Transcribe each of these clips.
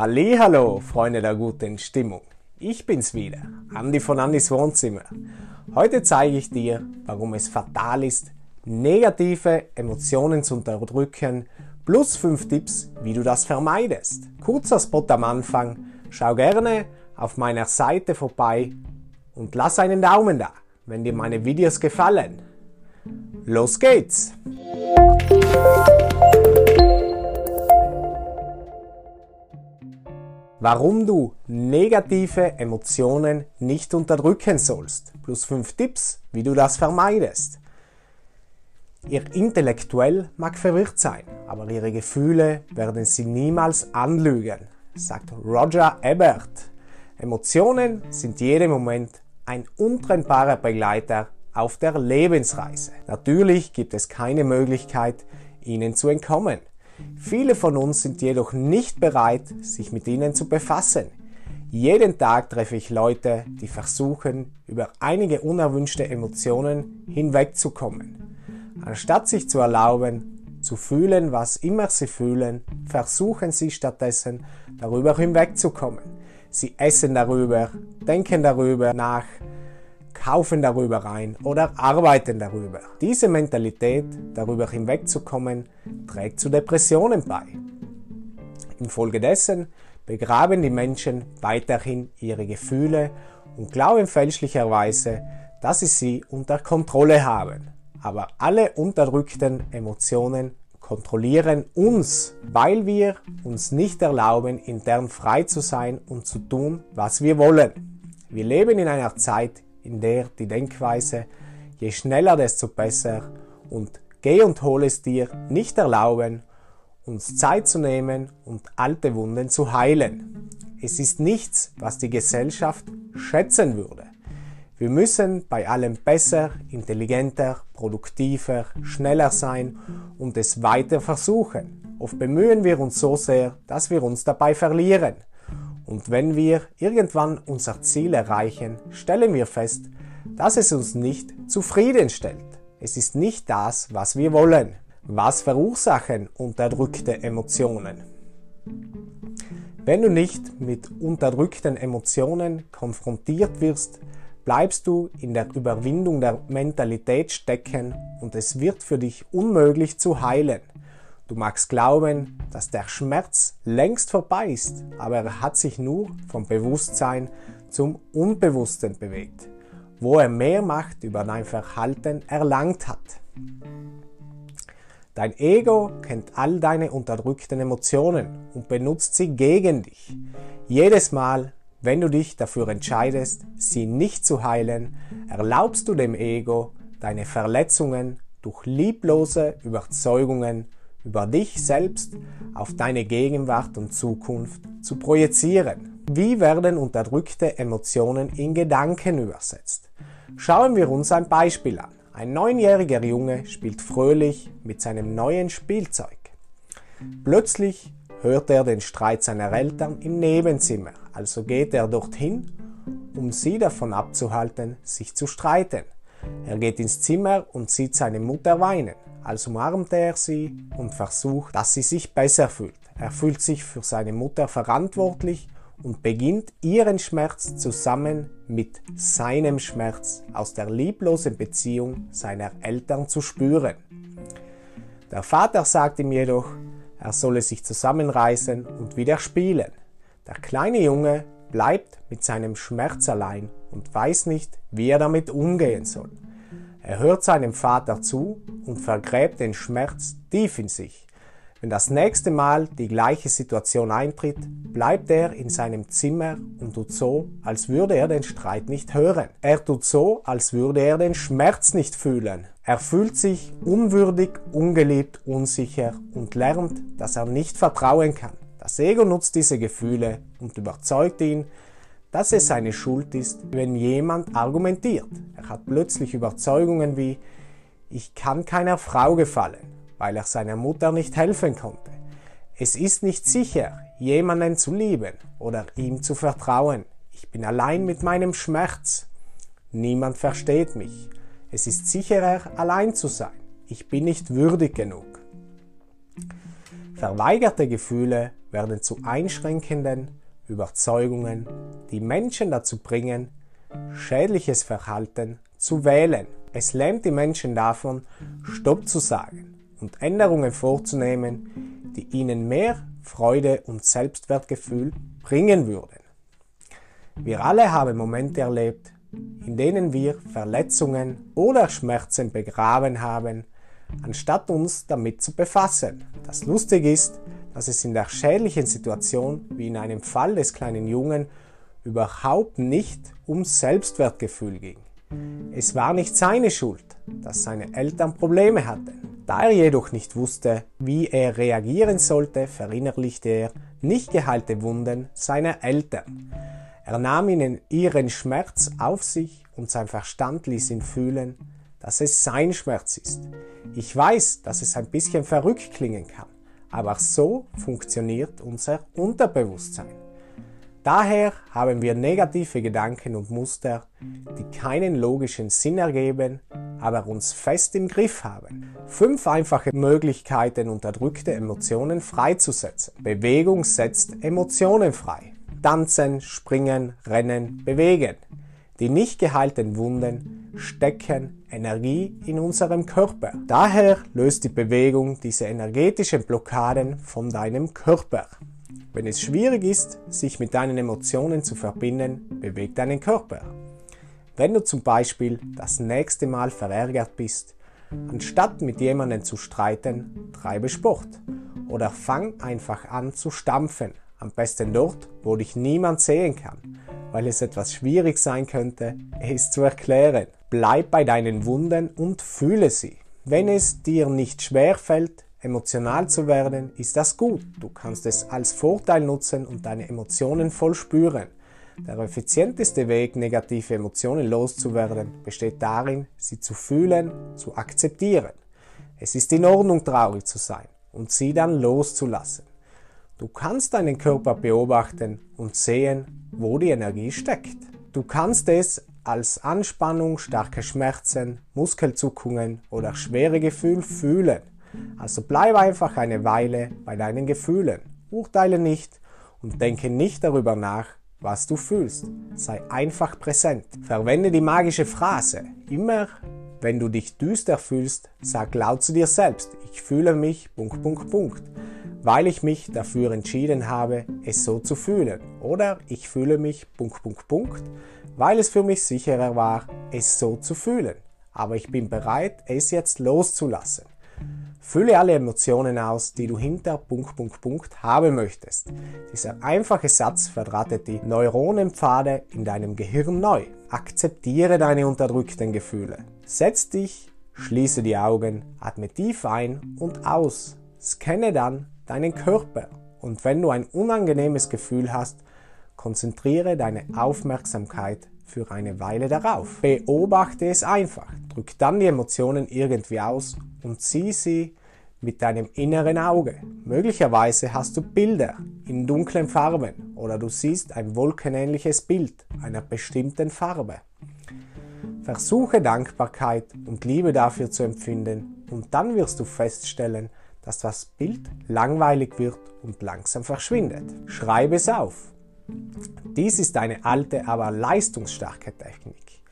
Hallo, Freunde der guten Stimmung. Ich bin's wieder, Andi von Andis Wohnzimmer. Heute zeige ich dir, warum es fatal ist, negative Emotionen zu unterdrücken, plus 5 Tipps, wie du das vermeidest. Kurzer Spot am Anfang. Schau gerne auf meiner Seite vorbei und lass einen Daumen da, wenn dir meine Videos gefallen. Los geht's! Warum du negative Emotionen nicht unterdrücken sollst. Plus 5 Tipps, wie du das vermeidest. Ihr Intellektuell mag verwirrt sein, aber ihre Gefühle werden sie niemals anlügen, sagt Roger Ebert. Emotionen sind jedem Moment ein untrennbarer Begleiter auf der Lebensreise. Natürlich gibt es keine Möglichkeit, ihnen zu entkommen. Viele von uns sind jedoch nicht bereit, sich mit ihnen zu befassen. Jeden Tag treffe ich Leute, die versuchen, über einige unerwünschte Emotionen hinwegzukommen. Anstatt sich zu erlauben, zu fühlen, was immer sie fühlen, versuchen sie stattdessen, darüber hinwegzukommen. Sie essen darüber, denken darüber nach, kaufen darüber rein oder arbeiten darüber. Diese Mentalität, darüber hinwegzukommen, trägt zu Depressionen bei. Infolgedessen begraben die Menschen weiterhin ihre Gefühle und glauben fälschlicherweise, dass sie sie unter Kontrolle haben. Aber alle unterdrückten Emotionen kontrollieren uns, weil wir uns nicht erlauben, intern frei zu sein und zu tun, was wir wollen. Wir leben in einer Zeit, in der die Denkweise je schneller, desto besser und geh und hol es dir nicht erlauben, uns Zeit zu nehmen und alte Wunden zu heilen. Es ist nichts, was die Gesellschaft schätzen würde. Wir müssen bei allem besser, intelligenter, produktiver, schneller sein und es weiter versuchen. Oft bemühen wir uns so sehr, dass wir uns dabei verlieren. Und wenn wir irgendwann unser Ziel erreichen, stellen wir fest, dass es uns nicht zufriedenstellt. Es ist nicht das, was wir wollen. Was verursachen unterdrückte Emotionen? Wenn du nicht mit unterdrückten Emotionen konfrontiert wirst, bleibst du in der Überwindung der Mentalität stecken und es wird für dich unmöglich zu heilen. Du magst glauben, dass der Schmerz längst vorbei ist, aber er hat sich nur vom Bewusstsein zum Unbewussten bewegt, wo er mehr Macht über dein Verhalten erlangt hat. Dein Ego kennt all deine unterdrückten Emotionen und benutzt sie gegen dich. Jedes Mal, wenn du dich dafür entscheidest, sie nicht zu heilen, erlaubst du dem Ego, deine Verletzungen durch lieblose Überzeugungen über dich selbst auf deine Gegenwart und Zukunft zu projizieren. Wie werden unterdrückte Emotionen in Gedanken übersetzt? Schauen wir uns ein Beispiel an. Ein neunjähriger Junge spielt fröhlich mit seinem neuen Spielzeug. Plötzlich hört er den Streit seiner Eltern im Nebenzimmer, also geht er dorthin, um sie davon abzuhalten, sich zu streiten. Er geht ins Zimmer und sieht seine Mutter weinen. Also umarmt er sie und versucht, dass sie sich besser fühlt. Er fühlt sich für seine Mutter verantwortlich und beginnt ihren Schmerz zusammen mit seinem Schmerz aus der lieblosen Beziehung seiner Eltern zu spüren. Der Vater sagt ihm jedoch, er solle sich zusammenreißen und wieder spielen. Der kleine Junge bleibt mit seinem Schmerz allein und weiß nicht, wie er damit umgehen soll. Er hört seinem Vater zu und vergräbt den Schmerz tief in sich. Wenn das nächste Mal die gleiche Situation eintritt, bleibt er in seinem Zimmer und tut so, als würde er den Streit nicht hören. Er tut so, als würde er den Schmerz nicht fühlen. Er fühlt sich unwürdig, ungeliebt, unsicher und lernt, dass er nicht vertrauen kann. Das Ego nutzt diese Gefühle und überzeugt ihn, dass es seine Schuld ist, wenn jemand argumentiert. Er hat plötzlich Überzeugungen wie, ich kann keiner Frau gefallen, weil er seiner Mutter nicht helfen konnte. Es ist nicht sicher, jemanden zu lieben oder ihm zu vertrauen. Ich bin allein mit meinem Schmerz. Niemand versteht mich. Es ist sicherer, allein zu sein. Ich bin nicht würdig genug. Verweigerte Gefühle werden zu einschränkenden Überzeugungen, die Menschen dazu bringen, schädliches Verhalten zu wählen. Es lähmt die Menschen davon, Stopp zu sagen und Änderungen vorzunehmen, die ihnen mehr Freude und Selbstwertgefühl bringen würden. Wir alle haben Momente erlebt, in denen wir Verletzungen oder Schmerzen begraben haben, anstatt uns damit zu befassen. Das Lustige ist, dass es in der schädlichen Situation, wie in einem Fall des kleinen Jungen, überhaupt nicht um Selbstwertgefühl ging. Es war nicht seine Schuld, dass seine Eltern Probleme hatten. Da er jedoch nicht wusste, wie er reagieren sollte, verinnerlichte er nicht geheilte Wunden seiner Eltern. Er nahm ihnen ihren Schmerz auf sich und sein Verstand ließ ihn fühlen, dass es sein Schmerz ist. Ich weiß, dass es ein bisschen verrückt klingen kann, aber so funktioniert unser Unterbewusstsein. Daher haben wir negative Gedanken und Muster, die keinen logischen Sinn ergeben, aber uns fest im Griff haben. Fünf einfache Möglichkeiten, unterdrückte Emotionen freizusetzen. Bewegung setzt Emotionen frei. Tanzen, springen, rennen, bewegen. Die nicht geheilten Wunden stecken Energie in unserem Körper. Daher löst die Bewegung diese energetischen Blockaden von deinem Körper. Wenn es schwierig ist, sich mit deinen Emotionen zu verbinden, beweg deinen Körper. Wenn du zum Beispiel das nächste Mal verärgert bist, anstatt mit jemandem zu streiten, treibe Sport oder fang einfach an zu stampfen, am besten dort, wo dich niemand sehen kann, weil es etwas schwierig sein könnte, es zu erklären. Bleib bei deinen Wunden und fühle sie. Wenn es dir nicht schwer fällt, emotional zu werden, ist das gut. Du kannst es als Vorteil nutzen und deine Emotionen voll spüren. Der effizienteste Weg, negative Emotionen loszuwerden, besteht darin, sie zu fühlen, zu akzeptieren. Es ist in Ordnung, traurig zu sein und sie dann loszulassen. Du kannst deinen Körper beobachten und sehen, wo die Energie steckt. Du kannst es als Anspannung, starke Schmerzen, Muskelzuckungen oder schwere Gefühle fühlen. Also bleib einfach eine Weile bei deinen Gefühlen. Urteile nicht und denke nicht darüber nach, was du fühlst. Sei einfach präsent. Verwende die magische Phrase. Immer wenn du dich düster fühlst, sag laut zu dir selbst, ich fühle mich, Punkt, Punkt, Punkt weil ich mich dafür entschieden habe, es so zu fühlen. Oder ich fühle mich Punkt, Punkt, Punkt, weil es für mich sicherer war, es so zu fühlen. Aber ich bin bereit, es jetzt loszulassen. Fülle alle Emotionen aus, die du hinter Punkt, Punkt, Punkt haben möchtest. Dieser einfache Satz verdrahtet die Neuronenpfade in deinem Gehirn neu. Akzeptiere deine unterdrückten Gefühle. Setz dich, schließe die Augen, atme tief ein und aus. Scanne dann deinen Körper. Und wenn du ein unangenehmes Gefühl hast, konzentriere deine Aufmerksamkeit für eine Weile darauf. Beobachte es einfach. Drück dann die Emotionen irgendwie aus und sieh sie mit deinem inneren Auge. Möglicherweise hast du Bilder in dunklen Farben oder du siehst ein wolkenähnliches Bild einer bestimmten Farbe. Versuche Dankbarkeit und Liebe dafür zu empfinden und dann wirst du feststellen, dass das Bild langweilig wird und langsam verschwindet. Schreibe es auf. Dies ist eine alte, aber leistungsstarke Technik.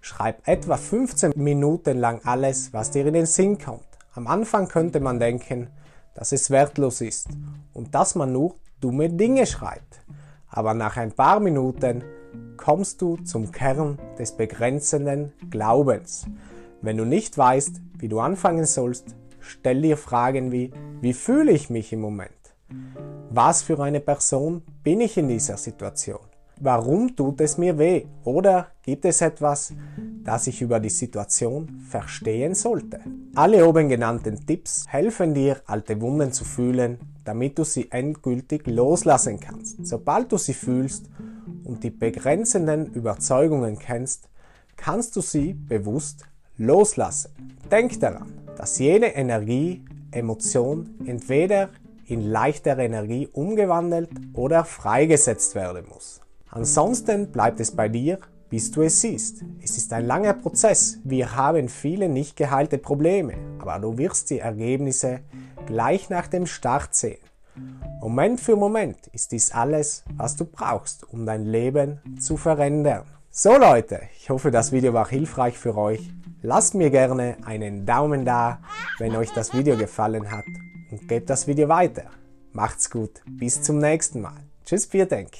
Schreib etwa 15 Minuten lang alles, was dir in den Sinn kommt. Am Anfang könnte man denken, dass es wertlos ist und dass man nur dumme Dinge schreibt. Aber nach ein paar Minuten kommst du zum Kern des begrenzenden Glaubens. Wenn du nicht weißt, wie du anfangen sollst, Stell dir Fragen wie, wie fühle ich mich im Moment? Was für eine Person bin ich in dieser Situation? Warum tut es mir weh? Oder gibt es etwas, das ich über die Situation verstehen sollte? Alle oben genannten Tipps helfen dir, alte Wunden zu fühlen, damit du sie endgültig loslassen kannst. Sobald du sie fühlst und die begrenzenden Überzeugungen kennst, kannst du sie bewusst loslassen. Denk daran, dass jede Energie, Emotion entweder in leichtere Energie umgewandelt oder freigesetzt werden muss. Ansonsten bleibt es bei dir, bis du es siehst. Es ist ein langer Prozess. Wir haben viele nicht geheilte Probleme, aber du wirst die Ergebnisse gleich nach dem Start sehen. Moment für Moment ist dies alles, was du brauchst, um dein Leben zu verändern. So Leute, ich hoffe, das Video war hilfreich für euch. Lasst mir gerne einen Daumen da, wenn euch das Video gefallen hat und gebe das Video weiter. Macht's gut, bis zum nächsten Mal. Tschüss, Bierdink.